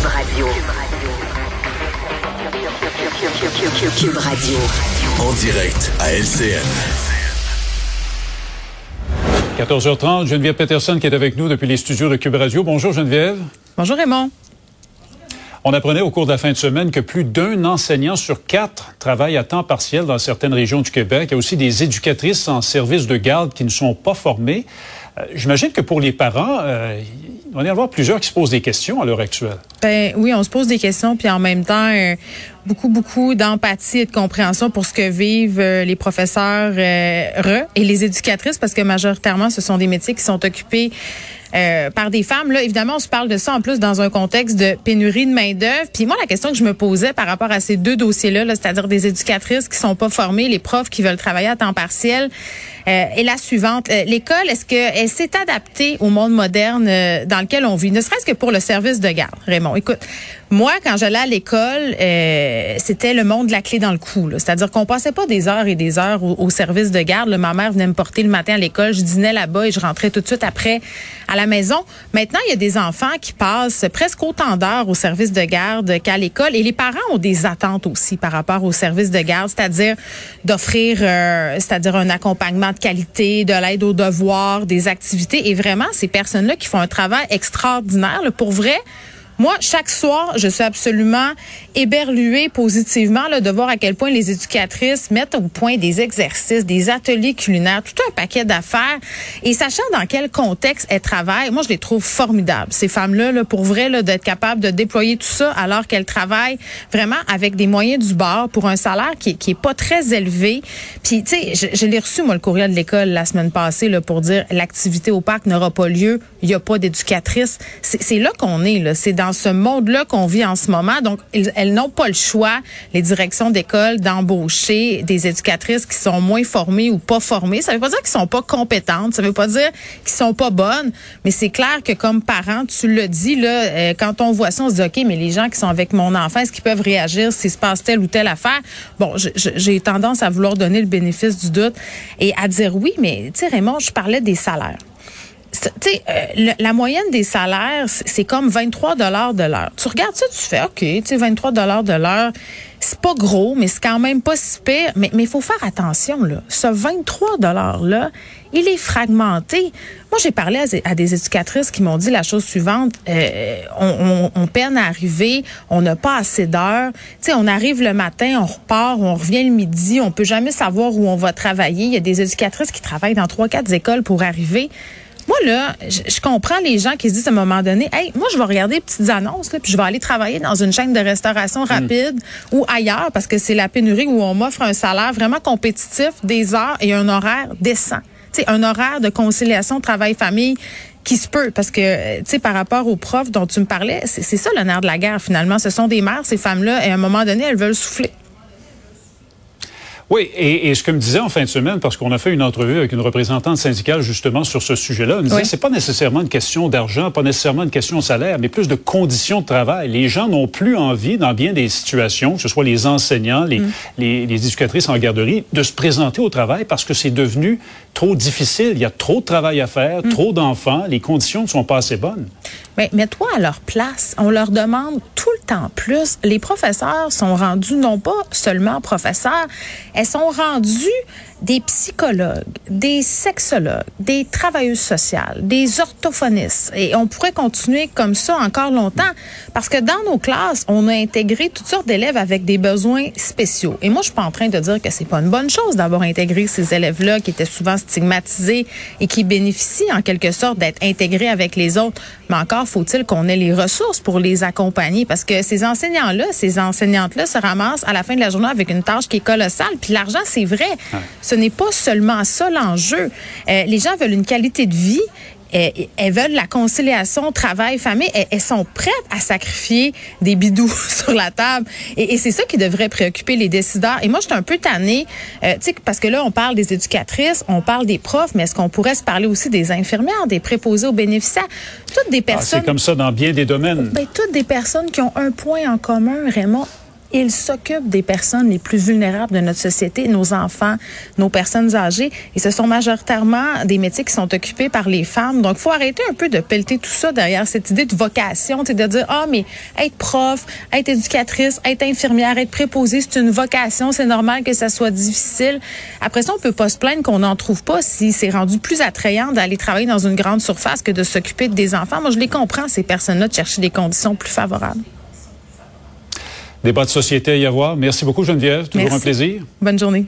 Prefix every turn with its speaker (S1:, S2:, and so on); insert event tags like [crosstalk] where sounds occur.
S1: Cube Radio. Cube Radio.
S2: En direct à LCN.
S3: 14h30, Geneviève Peterson qui est avec nous depuis les studios de Cube Radio. Bonjour Geneviève.
S4: Bonjour Raymond.
S3: On apprenait au cours de la fin de semaine que plus d'un enseignant sur quatre travaille à temps partiel dans certaines régions du Québec. Il y a aussi des éducatrices en service de garde qui ne sont pas formées. Euh, J'imagine que pour les parents, euh, il va y en avoir plusieurs qui se posent des questions à l'heure actuelle.
S4: Ben oui, on se pose des questions, puis en même temps, euh, beaucoup, beaucoup d'empathie et de compréhension pour ce que vivent euh, les professeurs euh, et les éducatrices, parce que majoritairement, ce sont des métiers qui sont occupés euh, par des femmes. Là, évidemment, on se parle de ça en plus dans un contexte de pénurie de main d'œuvre. Puis moi, la question que je me posais par rapport à ces deux dossiers-là, -là, c'est-à-dire des éducatrices qui sont pas formées, les profs qui veulent travailler à temps partiel, euh, est la suivante. Euh, L'école, est-ce qu'elle s'est adaptée au monde moderne euh, dans lequel on vit, ne serait-ce que pour le service de garde, Raymond? Écoute, moi, quand j'allais à l'école, euh, c'était le monde de la clé dans le cou. C'est-à-dire qu'on passait pas des heures et des heures au, service de garde. Ma mère venait me porter le matin à l'école, je dînais là-bas et je rentrais tout de suite après à la maison. Maintenant, il y a des enfants qui passent presque autant d'heures au service de garde qu'à l'école et les parents ont des attentes aussi par rapport au service de garde, c'est-à-dire d'offrir, euh, c'est-à-dire un accompagnement de qualité, de l'aide aux devoirs, des activités et vraiment ces personnes-là qui font un travail extraordinaire. Pour vrai, moi, chaque soir, je suis absolument éberluée positivement là, de voir à quel point les éducatrices mettent au point des exercices, des ateliers culinaires, tout un paquet d'affaires. Et sachant dans quel contexte elles travaillent, moi, je les trouve formidables. Ces femmes-là, là, pour vrai, là, d'être capables de déployer tout ça alors qu'elles travaillent vraiment avec des moyens du bord pour un salaire qui, qui est pas très élevé. Puis, tu sais, je, je l'ai reçu, moi, le courriel de l'école la semaine passée là, pour dire l'activité au parc n'aura pas lieu, il n'y a pas d'éducatrice. C'est là qu'on est, là. C'est dans ce monde-là qu'on vit en ce moment. Donc, elles, n'ont pas le choix, les directions d'école, d'embaucher des éducatrices qui sont moins formées ou pas formées. Ça veut pas dire qu'ils sont pas compétentes. Ça veut pas dire qu'ils sont pas bonnes. Mais c'est clair que comme parent, tu le dis, là, euh, quand on voit ça, on se dit, OK, mais les gens qui sont avec mon enfant, est-ce qu'ils peuvent réagir s'il se passe telle ou telle affaire? Bon, j'ai tendance à vouloir donner le bénéfice du doute et à dire oui, mais tu sais, Raymond, je parlais des salaires tu sais, euh, la moyenne des salaires, c'est comme 23 dollars de l'heure. Tu regardes ça, tu fais, OK, tu sais, 23 dollars de l'heure, c'est pas gros, mais c'est quand même pas si pire. Mais il faut faire attention, là. Ce 23 dollars-là, il est fragmenté. Moi, j'ai parlé à, des éducatrices qui m'ont dit la chose suivante. Euh, on, on, on, peine à arriver, on n'a pas assez d'heures. Tu sais, on arrive le matin, on repart, on revient le midi, on peut jamais savoir où on va travailler. Il y a des éducatrices qui travaillent dans trois, quatre écoles pour arriver. Moi, là, je, je, comprends les gens qui se disent à un moment donné, hey, moi, je vais regarder les petites annonces, là, puis je vais aller travailler dans une chaîne de restauration rapide mm. ou ailleurs parce que c'est la pénurie où on m'offre un salaire vraiment compétitif, des heures et un horaire décent. sais, un horaire de conciliation travail-famille qui se peut parce que tu sais par rapport aux profs dont tu me parlais, c'est ça le nerf de la guerre finalement, ce sont des mères ces femmes-là et à un moment donné, elles veulent souffler.
S3: Oui, et, et, ce que me disait en fin de semaine, parce qu'on a fait une entrevue avec une représentante syndicale justement sur ce sujet-là, elle me disait oui. c'est pas nécessairement une question d'argent, pas nécessairement une question de salaire, mais plus de conditions de travail. Les gens n'ont plus envie, dans bien des situations, que ce soit les enseignants, les, mm. les, les éducatrices en garderie, de se présenter au travail parce que c'est devenu trop difficile. Il y a trop de travail à faire, mm. trop d'enfants, les conditions ne sont pas assez bonnes.
S4: Mais mets-toi à leur place. On leur demande tout le temps plus. Les professeurs sont rendus non pas seulement professeurs, elles sont rendues des psychologues, des sexologues, des travailleuses sociales, des orthophonistes. Et on pourrait continuer comme ça encore longtemps parce que dans nos classes, on a intégré toutes sortes d'élèves avec des besoins spéciaux. Et moi, je suis pas en train de dire que c'est pas une bonne chose d'avoir intégré ces élèves-là qui étaient souvent stigmatisés et qui bénéficient en quelque sorte d'être intégrés avec les autres. Mais encore faut-il qu'on ait les ressources pour les accompagner? Parce que ces enseignants-là, ces enseignantes-là se ramassent à la fin de la journée avec une tâche qui est colossale. Puis l'argent, c'est vrai. Ouais ce n'est pas seulement ça l'enjeu. Euh, les gens veulent une qualité de vie. Elles, elles veulent la conciliation travail-famille. Elles, elles, sont prêtes à sacrifier des bidous [laughs] sur la table. Et, et c'est ça qui devrait préoccuper les décideurs. Et moi, je suis un peu tannée, euh, parce que là, on parle des éducatrices, on parle des profs, mais est-ce qu'on pourrait se parler aussi des infirmières, des préposés aux bénéficiaires? Toutes des personnes...
S3: Ah, c'est comme ça dans bien des domaines.
S4: Ben, toutes des personnes qui ont un point en commun, Raymond ils s'occupent des personnes les plus vulnérables de notre société, nos enfants, nos personnes âgées. Et ce sont majoritairement des métiers qui sont occupés par les femmes. Donc, faut arrêter un peu de pelleter tout ça derrière cette idée de vocation, de dire, ah, mais être prof, être éducatrice, être infirmière, être préposée, c'est une vocation, c'est normal que ça soit difficile. Après ça, on peut pas se plaindre qu'on n'en trouve pas si c'est rendu plus attrayant d'aller travailler dans une grande surface que de s'occuper des enfants. Moi, je les comprends, ces personnes-là, de chercher des conditions plus favorables.
S3: Débat de société à y avoir. Merci beaucoup, Geneviève. Toujours un plaisir.
S4: Bonne journée.